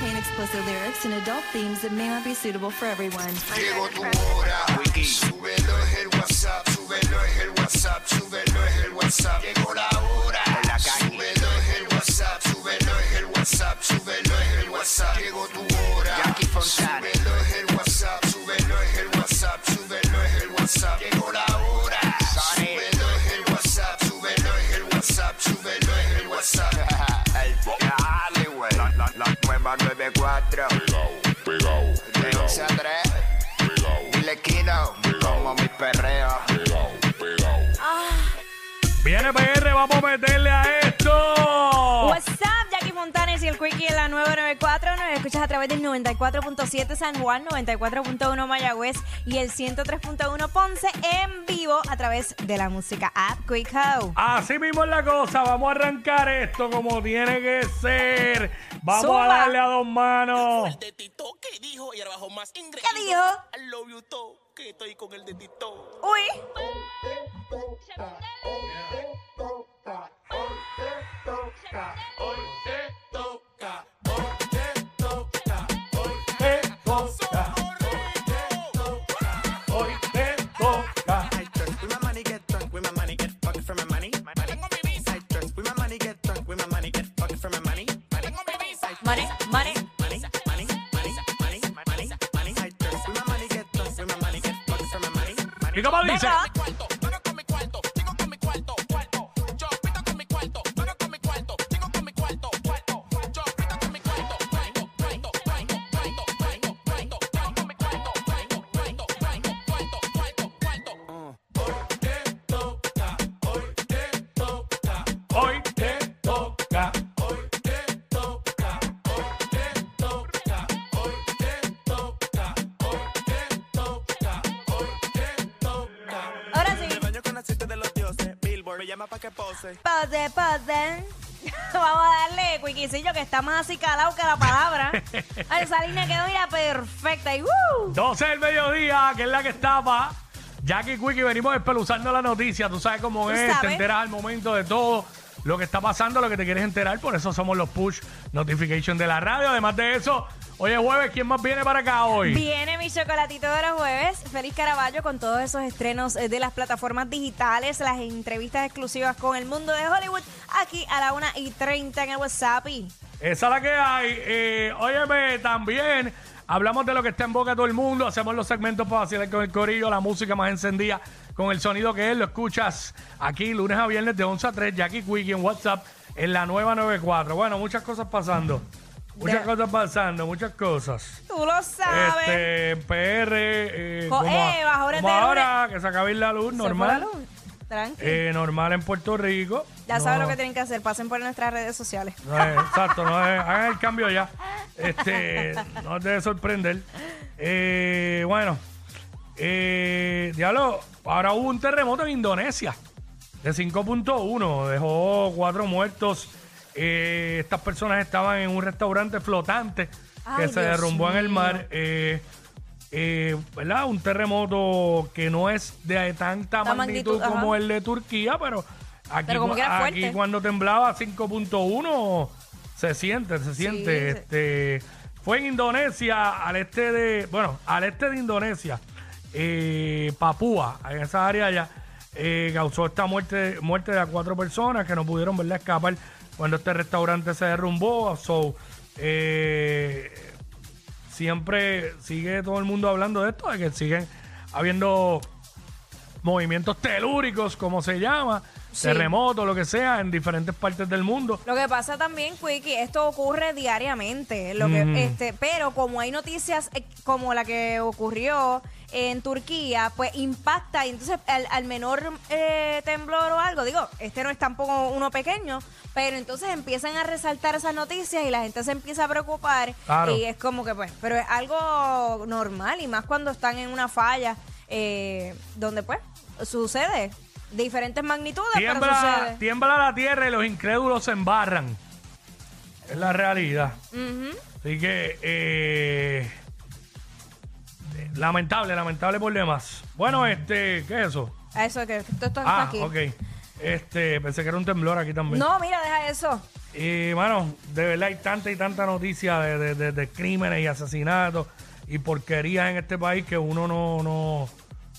Contain explicit lyrics and adult themes that may not be suitable for everyone. Llegó tu hora. Súbelo es el WhatsApp, súbelo es el WhatsApp, súbelo es el WhatsApp. Llegó la hora. Súbelo es el WhatsApp, súbelo es el WhatsApp, súbelo es el WhatsApp. Llegó tu hora. Súbelo es nueva 94. De 11 a 3. Dile Kino. Como mi perreo. Viene PR, vamos a meterle a esto. El Quickie en la 994. Nos escuchas a través del 94.7 San Juan, 94.1 Mayagüez y el 103.1 Ponce en vivo a través de la música app Quick How. Así mismo es la cosa, vamos a arrancar esto como tiene que ser. Vamos Zumba. a darle a dos manos. de Tito que dijo y ahora bajo más ingresos. ¿Qué dijo? I love you todo, que estoy con el de Tito. Uy, Te money, money. ¿Y cómo dice? Venga. Pose, pose. Vamos a darle, Quickiecillo, que está más así calado que la palabra. A esa línea quedó mira perfecta y ¡uh! 12 del mediodía, que es la que estaba. Jackie Quickie, venimos espeluzando la noticia. Tú sabes cómo Tú es, te enteras al momento de todo lo que está pasando, lo que te quieres enterar. Por eso somos los push notification de la radio. Además de eso, hoy es jueves. ¿Quién más viene para acá hoy? Viene mi chocolatito de los jueves. Feliz Caraballo con todos esos estrenos eh, de las plataformas digitales, las entrevistas exclusivas con el mundo de Hollywood, aquí a la 1 y 30 en el WhatsApp. y- Esa es la que hay. Eh, óyeme, también hablamos de lo que está en boca de todo el mundo. Hacemos los segmentos para vacilar con el corillo, la música más encendida, con el sonido que es. Lo escuchas aquí lunes a viernes de 11 a 3. Jackie Quickie en WhatsApp en la nueva 94. Bueno, muchas cosas pasando. Muchas cosas pasando, muchas cosas. Tú lo sabes. Este, en PR, eh, como, eh, bajo como de ahora, que se acabe la luz, Se fue la normal. luz. Tranqui. Eh, normal en Puerto Rico. ya saben No- lo que tienen que hacer. Pasen por nuestras redes sociales. no es- exacto, no es- hagan el cambio ya. Este, no os debe sorprender. Eh, bueno, eh, diablo, ahora hubo un terremoto en Indonesia de 5.1, dejó cuatro muertos. Eh, estas personas estaban en un restaurante flotante que se Dios derrumbó en el mío. mar. Eh, eh, ¿verdad? Un terremoto que no es de tanta La magnitud, magnitud, como el de Turquía, pero aquí, Pero como cu- que era aquí fuerte. cuando temblaba 5.1 se siente, se siente. Este, fue en Indonesia, al este de, bueno, al este de Indonesia, eh, Papúa, en esa área allá, eh, causó esta muerte, muerte de a cuatro personas que no pudieron escapar cuando este restaurante se derrumbó. So, eh, siempre sigue todo el mundo hablando de esto, de que siguen habiendo movimientos telúricos, como se llama, Sí. terremotos, lo que sea, en diferentes partes del mundo. Lo que pasa también, Quickie, esto ocurre diariamente, lo que, Ujú. este, pero como hay noticias eh, como la que ocurrió en Turquía, pues impacta y entonces al, al menor eh, temblor o algo, digo, este no es tampoco uno pequeño, pero entonces empiezan a resaltar esas noticias y la gente se empieza a preocupar Claro. y es como que pues, pero es algo normal y más cuando están en una falla eh, donde pues sucede diferentes magnitudes, pero Tiembla, sucede. tiembla la tierra y los incrédulos se embarran. Es la realidad. Así que, eh, lamentable, lamentable por demás. Bueno, este, ¿qué es eso? Eso que esto, esto está Ah, aquí. ok. Este, pensé que era un temblor aquí también. No, mira, deja eso. Y bueno, de verdad hay tanta y tanta noticia de, de- de- de crímenes y asesinatos y porquerías en este país que uno no, no,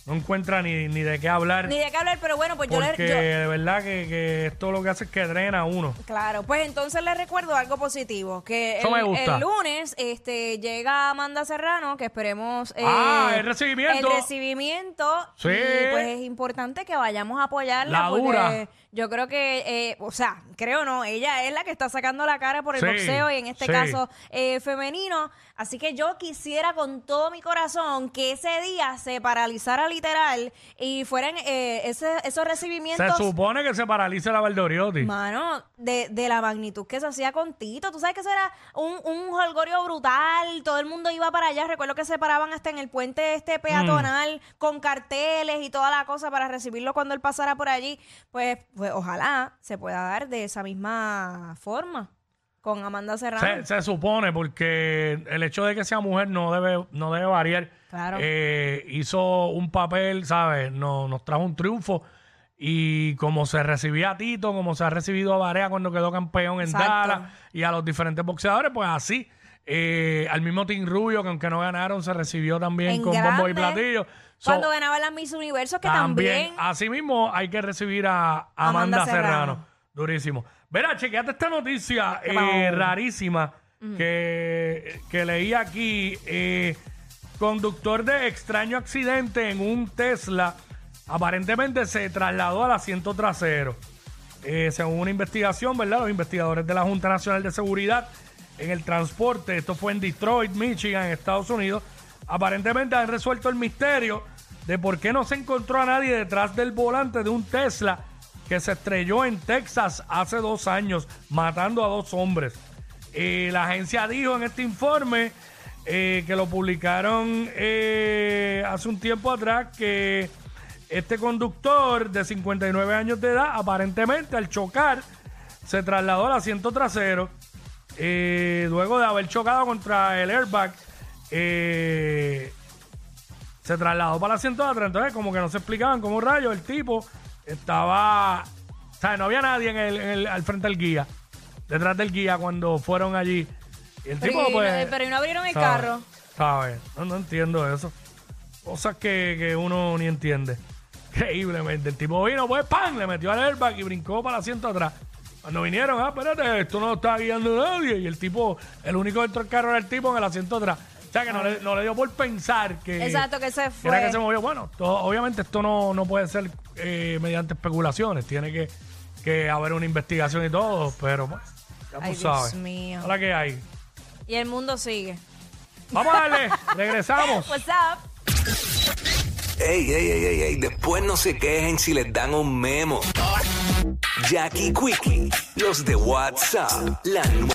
no encuentra ni, ni de qué hablar. Ni de qué hablar, pero bueno, pues yo porque le. yo- de verdad que, que esto lo que hace es que drena a uno. Claro, pues entonces le recuerdo algo positivo, que Eso el, me gusta. el lunes este, llega Amanda Serrano, que esperemos... eh, Ah, el recibimiento. El recibimiento. Sí. Y pues es importante que vayamos a apoyarla La porque dura. yo creo que, eh, o sea, creo no, ella es la que está sacando la cara por el Sí, boxeo y en este sí. caso eh, femenino. Así que yo quisiera con todo mi corazón que ese día se paralizara literal y fueran eh, ese- esos Se recibimientos... supone que se paraliza la Valdoriotti. Mano, de, de la magnitud que se hacía con Tito. Tú sabes que eso era un, un holgorio brutal. Todo el mundo iba para allá. Recuerdo que se paraban hasta en el puente este peatonal Mm. con carteles y toda la cosa para recibirlo cuando él pasara por allí. Pues, pues ojalá se pueda dar de esa misma forma con Amanda Serrano. Se, se supone porque el hecho de que sea mujer no debe, no debe variar. Claro. Eh, hizo un papel, ¿sabes? No, nos trajo un triunfo. Y como se recibía a Tito, como se ha recibido a Barea cuando quedó campeón en. Dallas y a los diferentes boxeadores, pues así. Eh, al mismo Team Rubio, que aunque no ganaron, se recibió también En con bombo y grande. platillo. So, Cuando ganaba las Miss Universo, que también... Así mismo hay que recibir a Amanda, Amanda Serrano. Serrano. Durísimo. Verá, chequeate esta noticia ¿Qué eh, rarísima que, que leí aquí. eh, conductor de extraño accidente en un Tesla aparentemente se trasladó al asiento trasero. Eh, según una investigación, ¿verdad? Los investigadores de la Junta Nacional de Seguridad en el transporte, esto fue en Detroit, Michigan, en Estados Unidos, aparentemente han resuelto el misterio de por qué no se encontró a nadie detrás del volante de un Tesla que se estrelló en Texas hace dos años, matando a dos hombres. Eh, la agencia dijo en este informe eh, que lo publicaron eh, hace un tiempo atrás que este conductor de 59 años de edad, aparentemente al chocar, se trasladó al asiento trasero. eh, luego de haber chocado contra el airbag, se trasladó para el asiento de atrás. Entonces, como que no se explicaban cómo rayos el tipo estaba. O sea, no había nadie en el, en el- al frente del guía, detrás del guía cuando fueron allí. Y el Pero, tipo, y pues. no, pero y no abrieron el ¿sabes? carro. ¿Sabes? No, no entiendo eso. Cosas que, que uno ni entiende. Increíblemente. El tipo vino, pues, ¡pam! Le metió al airbag y brincó para el asiento atrás. Cuando vinieron, ah, espérate, esto no está guiando nadie. Y el tipo, el único dentro del carro era el tipo en el asiento atrás. O sea, que no le, no le dio por pensar que... Exacto, que se fue. era que se movió. Bueno, todo- obviamente esto no, no puede ser eh, mediante especulaciones. Tiene que, que haber una investigación y todo. Pero, pues, ya tú Ay, Dios sabes. mío. Hola, que hay? Y el mundo sigue. Vamos a darle. Regresamos. What's up? Ey, ey, ey, ey, ey, después no se quejen si les dan un memo. Jackie Quickie, los de WhatsApp, la